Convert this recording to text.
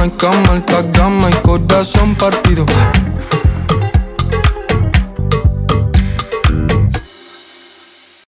cama cama, alta gama y corazón partido.